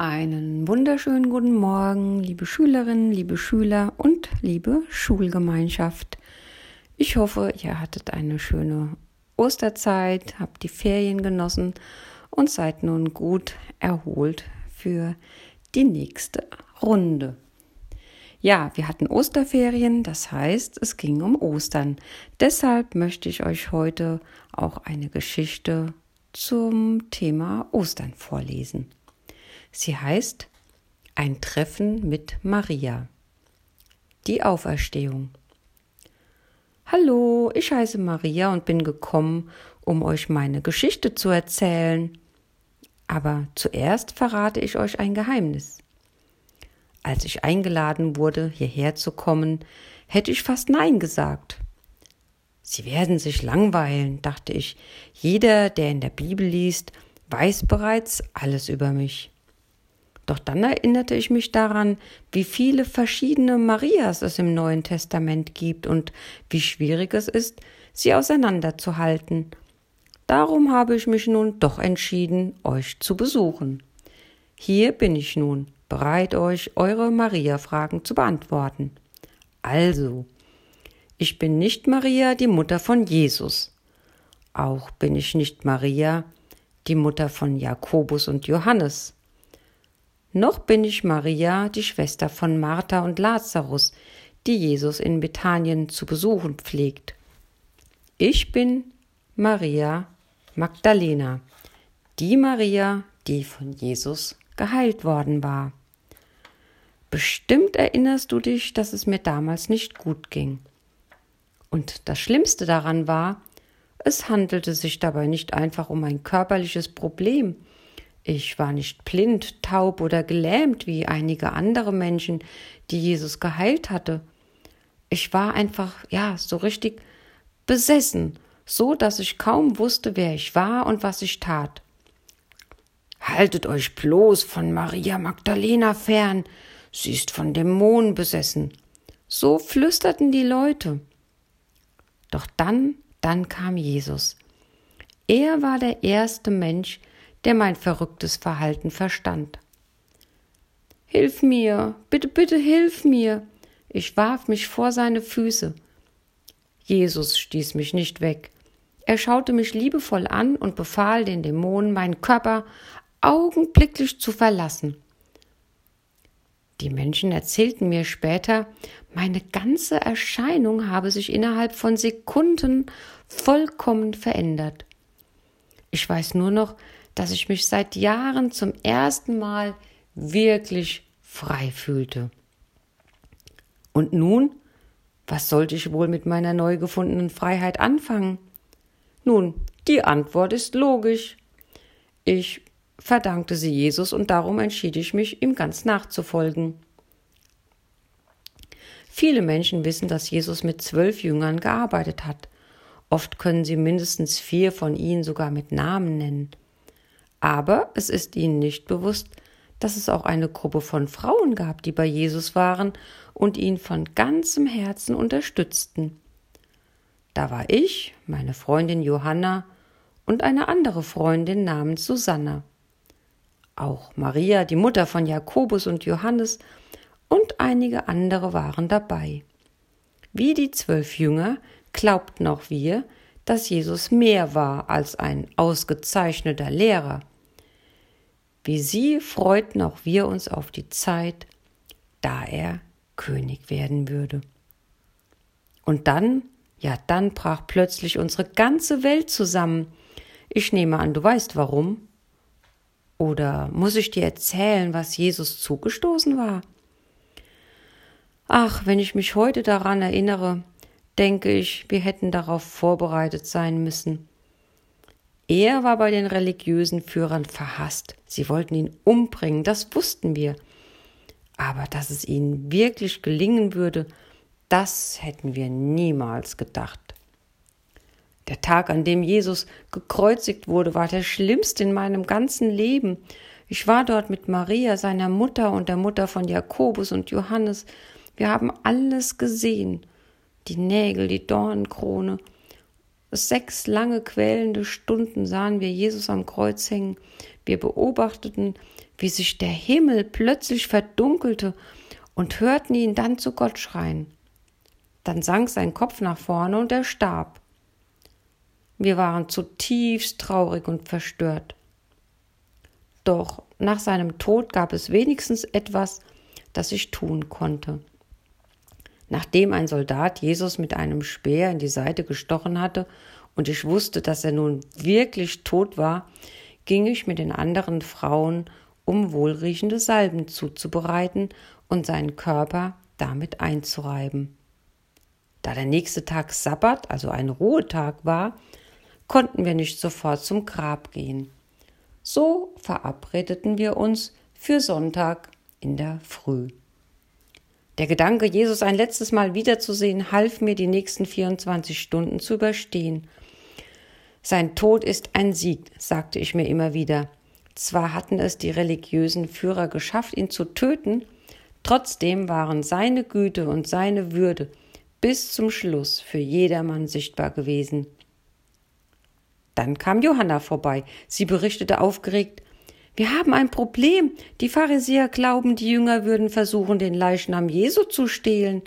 Einen wunderschönen guten Morgen, liebe Schülerinnen, liebe Schüler und liebe Schulgemeinschaft. Ich hoffe, ihr hattet eine schöne Osterzeit, habt die Ferien genossen und seid nun gut erholt für die nächste Runde. Ja, wir hatten Osterferien, das heißt, es ging um Ostern. Deshalb möchte ich euch heute auch eine Geschichte zum Thema Ostern vorlesen. Sie heißt Ein Treffen mit Maria. Die Auferstehung. Hallo, ich heiße Maria und bin gekommen, um euch meine Geschichte zu erzählen. Aber zuerst verrate ich euch ein Geheimnis. Als ich eingeladen wurde, hierher zu kommen, hätte ich fast Nein gesagt. Sie werden sich langweilen, dachte ich. Jeder, der in der Bibel liest, weiß bereits alles über mich. Doch dann erinnerte ich mich daran, wie viele verschiedene Marias es im Neuen Testament gibt und wie schwierig es ist, sie auseinanderzuhalten. Darum habe ich mich nun doch entschieden, euch zu besuchen. Hier bin ich nun, bereit, euch eure Maria-Fragen zu beantworten. Also, ich bin nicht Maria, die Mutter von Jesus. Auch bin ich nicht Maria, die Mutter von Jakobus und Johannes noch bin ich Maria, die Schwester von Martha und Lazarus, die Jesus in Bethanien zu besuchen pflegt. Ich bin Maria Magdalena, die Maria, die von Jesus geheilt worden war. Bestimmt erinnerst du dich, dass es mir damals nicht gut ging. Und das Schlimmste daran war, es handelte sich dabei nicht einfach um ein körperliches Problem, ich war nicht blind, taub oder gelähmt wie einige andere Menschen, die Jesus geheilt hatte. Ich war einfach, ja, so richtig besessen, so dass ich kaum wusste, wer ich war und was ich tat. Haltet euch bloß von Maria Magdalena fern, sie ist von Dämonen besessen. So flüsterten die Leute. Doch dann, dann kam Jesus. Er war der erste Mensch, der mein verrücktes Verhalten verstand. Hilf mir, bitte, bitte hilf mir. Ich warf mich vor seine Füße. Jesus stieß mich nicht weg. Er schaute mich liebevoll an und befahl den Dämonen, meinen Körper augenblicklich zu verlassen. Die Menschen erzählten mir später, meine ganze Erscheinung habe sich innerhalb von Sekunden vollkommen verändert. Ich weiß nur noch, dass ich mich seit Jahren zum ersten Mal wirklich frei fühlte. Und nun, was sollte ich wohl mit meiner neu gefundenen Freiheit anfangen? Nun, die Antwort ist logisch. Ich verdankte sie Jesus und darum entschied ich mich, ihm ganz nachzufolgen. Viele Menschen wissen, dass Jesus mit zwölf Jüngern gearbeitet hat. Oft können sie mindestens vier von ihnen sogar mit Namen nennen. Aber es ist ihnen nicht bewusst, dass es auch eine Gruppe von Frauen gab, die bei Jesus waren und ihn von ganzem Herzen unterstützten. Da war ich, meine Freundin Johanna und eine andere Freundin namens Susanna. Auch Maria, die Mutter von Jakobus und Johannes, und einige andere waren dabei. Wie die zwölf Jünger glaubten auch wir, dass Jesus mehr war als ein ausgezeichneter Lehrer. Wie sie freuten auch wir uns auf die Zeit, da er König werden würde. Und dann, ja, dann brach plötzlich unsere ganze Welt zusammen. Ich nehme an, du weißt warum. Oder muss ich dir erzählen, was Jesus zugestoßen war? Ach, wenn ich mich heute daran erinnere, denke ich, wir hätten darauf vorbereitet sein müssen. Er war bei den religiösen Führern verhasst. Sie wollten ihn umbringen, das wussten wir. Aber dass es ihnen wirklich gelingen würde, das hätten wir niemals gedacht. Der Tag, an dem Jesus gekreuzigt wurde, war der schlimmste in meinem ganzen Leben. Ich war dort mit Maria, seiner Mutter und der Mutter von Jakobus und Johannes. Wir haben alles gesehen. Die Nägel, die Dornenkrone Sechs lange quälende Stunden sahen wir Jesus am Kreuz hängen. Wir beobachteten, wie sich der Himmel plötzlich verdunkelte und hörten ihn dann zu Gott schreien. Dann sank sein Kopf nach vorne und er starb. Wir waren zutiefst traurig und verstört. Doch nach seinem Tod gab es wenigstens etwas, das ich tun konnte. Nachdem ein Soldat Jesus mit einem Speer in die Seite gestochen hatte und ich wusste, dass er nun wirklich tot war, ging ich mit den anderen Frauen, um wohlriechende Salben zuzubereiten und seinen Körper damit einzureiben. Da der nächste Tag Sabbat, also ein Ruhetag war, konnten wir nicht sofort zum Grab gehen. So verabredeten wir uns für Sonntag in der Früh. Der Gedanke, Jesus ein letztes Mal wiederzusehen, half mir, die nächsten 24 Stunden zu überstehen. Sein Tod ist ein Sieg, sagte ich mir immer wieder. Zwar hatten es die religiösen Führer geschafft, ihn zu töten, trotzdem waren seine Güte und seine Würde bis zum Schluss für jedermann sichtbar gewesen. Dann kam Johanna vorbei. Sie berichtete aufgeregt Wir haben ein Problem. Die Pharisäer glauben, die Jünger würden versuchen, den Leichnam Jesu zu stehlen.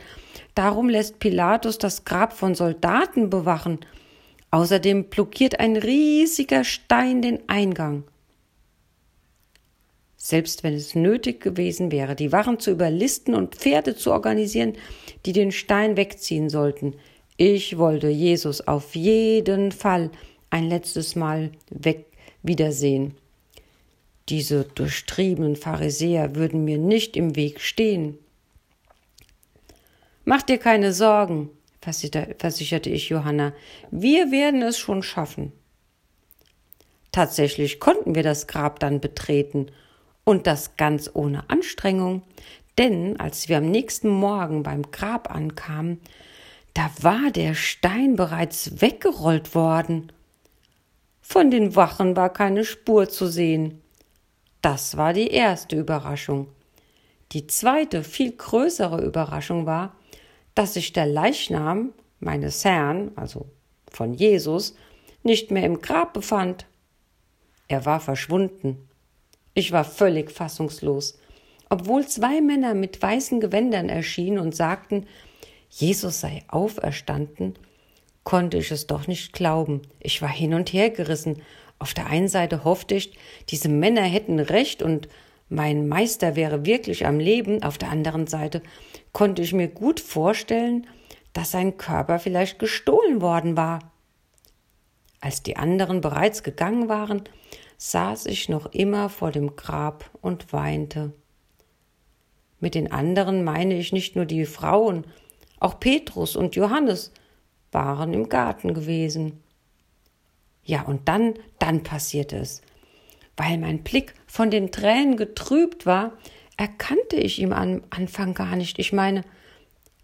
Darum lässt Pilatus das Grab von Soldaten bewachen. Außerdem blockiert ein riesiger Stein den Eingang. Selbst wenn es nötig gewesen wäre, die Wachen zu überlisten und Pferde zu organisieren, die den Stein wegziehen sollten, ich wollte Jesus auf jeden Fall ein letztes Mal weg wiedersehen. Diese durchtriebenen Pharisäer würden mir nicht im Weg stehen. Mach dir keine Sorgen, versicherte ich Johanna, wir werden es schon schaffen. Tatsächlich konnten wir das Grab dann betreten, und das ganz ohne Anstrengung, denn als wir am nächsten Morgen beim Grab ankamen, da war der Stein bereits weggerollt worden. Von den Wachen war keine Spur zu sehen. Das war die erste Überraschung. Die zweite, viel größere Überraschung war, dass sich der Leichnam meines Herrn, also von Jesus, nicht mehr im Grab befand. Er war verschwunden. Ich war völlig fassungslos. Obwohl zwei Männer mit weißen Gewändern erschienen und sagten, Jesus sei auferstanden, konnte ich es doch nicht glauben. Ich war hin und her gerissen. Auf der einen Seite hoffte ich, diese Männer hätten recht und mein Meister wäre wirklich am Leben. Auf der anderen Seite konnte ich mir gut vorstellen, dass sein Körper vielleicht gestohlen worden war. Als die anderen bereits gegangen waren, saß ich noch immer vor dem Grab und weinte. Mit den anderen meine ich nicht nur die Frauen, auch Petrus und Johannes waren im Garten gewesen. Ja, und dann, dann passierte es. Weil mein Blick von den Tränen getrübt war, erkannte ich ihn am Anfang gar nicht. Ich meine,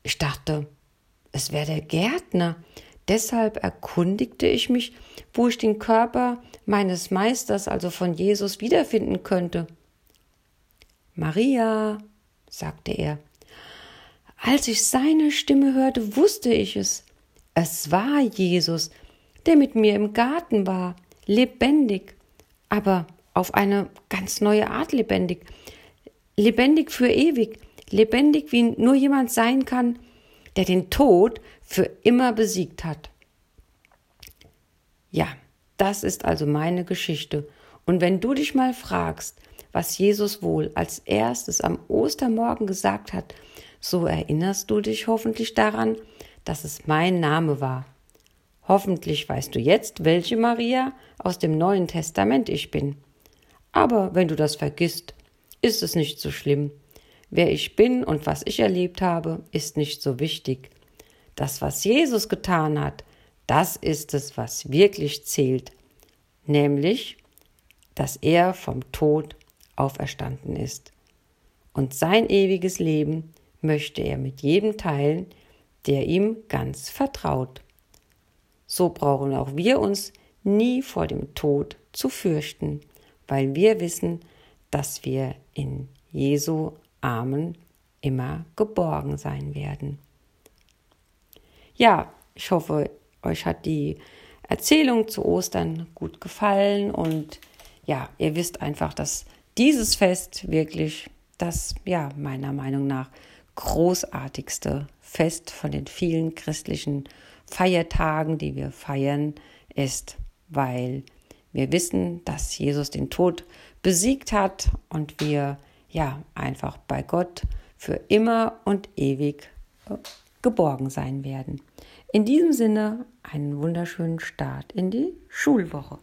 ich dachte, es wäre der Gärtner. Deshalb erkundigte ich mich, wo ich den Körper meines Meisters, also von Jesus, wiederfinden könnte. Maria, sagte er. Als ich seine Stimme hörte, wusste ich es. Es war Jesus, der mit mir im Garten war, lebendig, aber auf eine ganz neue Art lebendig, lebendig für ewig, lebendig wie nur jemand sein kann, der den Tod für immer besiegt hat. Ja, das ist also meine Geschichte. Und wenn du dich mal fragst, was Jesus wohl als erstes am Ostermorgen gesagt hat, so erinnerst du dich hoffentlich daran, dass es mein Name war. Hoffentlich weißt du jetzt, welche Maria aus dem Neuen Testament ich bin. Aber wenn du das vergisst, ist es nicht so schlimm. Wer ich bin und was ich erlebt habe, ist nicht so wichtig. Das, was Jesus getan hat, das ist es, was wirklich zählt, nämlich, dass er vom Tod auferstanden ist. Und sein ewiges Leben möchte er mit jedem teilen, der ihm ganz vertraut. So brauchen auch wir uns nie vor dem Tod zu fürchten, weil wir wissen, dass wir in Jesu Armen immer geborgen sein werden. Ja, ich hoffe, euch hat die Erzählung zu Ostern gut gefallen und ja, ihr wisst einfach, dass dieses Fest wirklich das, ja, meiner Meinung nach großartigste Fest von den vielen christlichen Feiertagen, die wir feiern, ist, weil wir wissen, dass Jesus den Tod besiegt hat und wir ja einfach bei Gott für immer und ewig äh, geborgen sein werden. In diesem Sinne einen wunderschönen Start in die Schulwoche.